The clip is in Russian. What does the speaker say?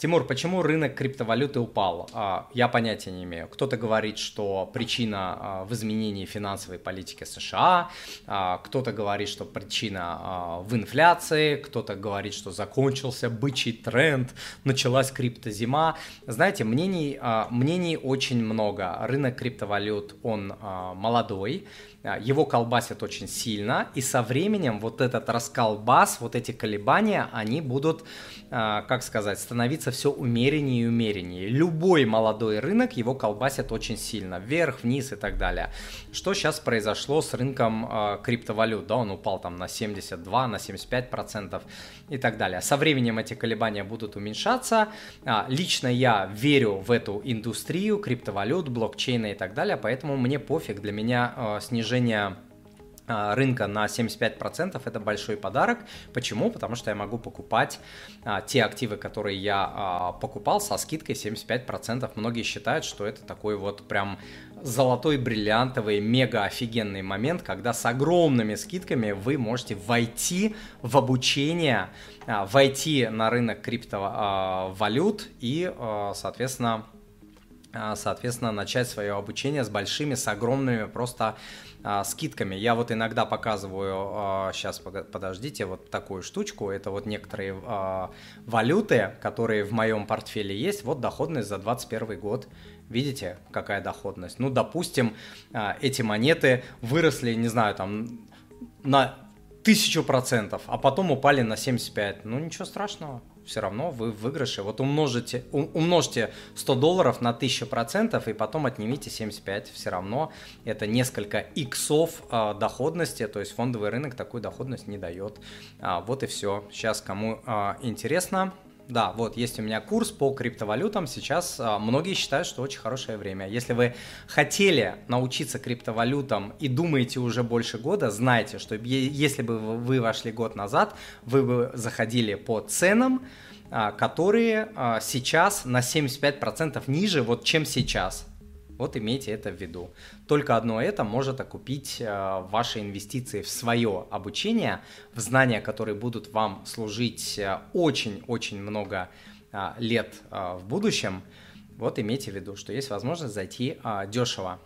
Тимур, почему рынок криптовалюты упал? А, я понятия не имею. Кто-то говорит, что причина а, в изменении финансовой политики США, а, кто-то говорит, что причина в инфляции, кто-то говорит, что закончился бычий тренд, началась криптозима. Знаете, мнений, мнений очень много. Рынок криптовалют, он молодой, его колбасят очень сильно, и со временем вот этот расколбас, вот эти колебания, они будут, как сказать, становиться становится все умереннее и умереннее. Любой молодой рынок его колбасит очень сильно, вверх, вниз и так далее. Что сейчас произошло с рынком э, криптовалют? Да, он упал там на 72, на 75 процентов и так далее. Со временем эти колебания будут уменьшаться. А, лично я верю в эту индустрию криптовалют, блокчейна и так далее, поэтому мне пофиг, для меня э, снижение рынка на 75% это большой подарок. Почему? Потому что я могу покупать а, те активы, которые я а, покупал со скидкой 75%. Многие считают, что это такой вот прям золотой, бриллиантовый, мега офигенный момент, когда с огромными скидками вы можете войти в обучение, а, войти на рынок криптовалют и, а, соответственно, а, соответственно, начать свое обучение с большими, с огромными просто а, скидками. Я вот иногда показываю, а, сейчас подождите, вот такую штучку, это вот некоторые а, валюты, которые в моем портфеле есть, вот доходность за 2021 год. Видите, какая доходность? Ну, допустим, а, эти монеты выросли, не знаю, там на тысячу процентов, а потом упали на 75. Ну, ничего страшного все равно вы в выигрыше. Вот умножите, умножьте 100 долларов на 1000 процентов и потом отнимите 75. Все равно это несколько иксов э, доходности, то есть фондовый рынок такую доходность не дает. А, вот и все. Сейчас кому э, интересно, да, вот есть у меня курс по криптовалютам. Сейчас а, многие считают, что очень хорошее время. Если вы хотели научиться криптовалютам и думаете уже больше года, знайте, что если бы вы вошли год назад, вы бы заходили по ценам, а, которые а, сейчас на 75% ниже, вот чем сейчас. Вот имейте это в виду. Только одно это может окупить э, ваши инвестиции в свое обучение, в знания, которые будут вам служить э, очень-очень много э, лет в будущем. Вот имейте в виду, что есть возможность зайти дешево.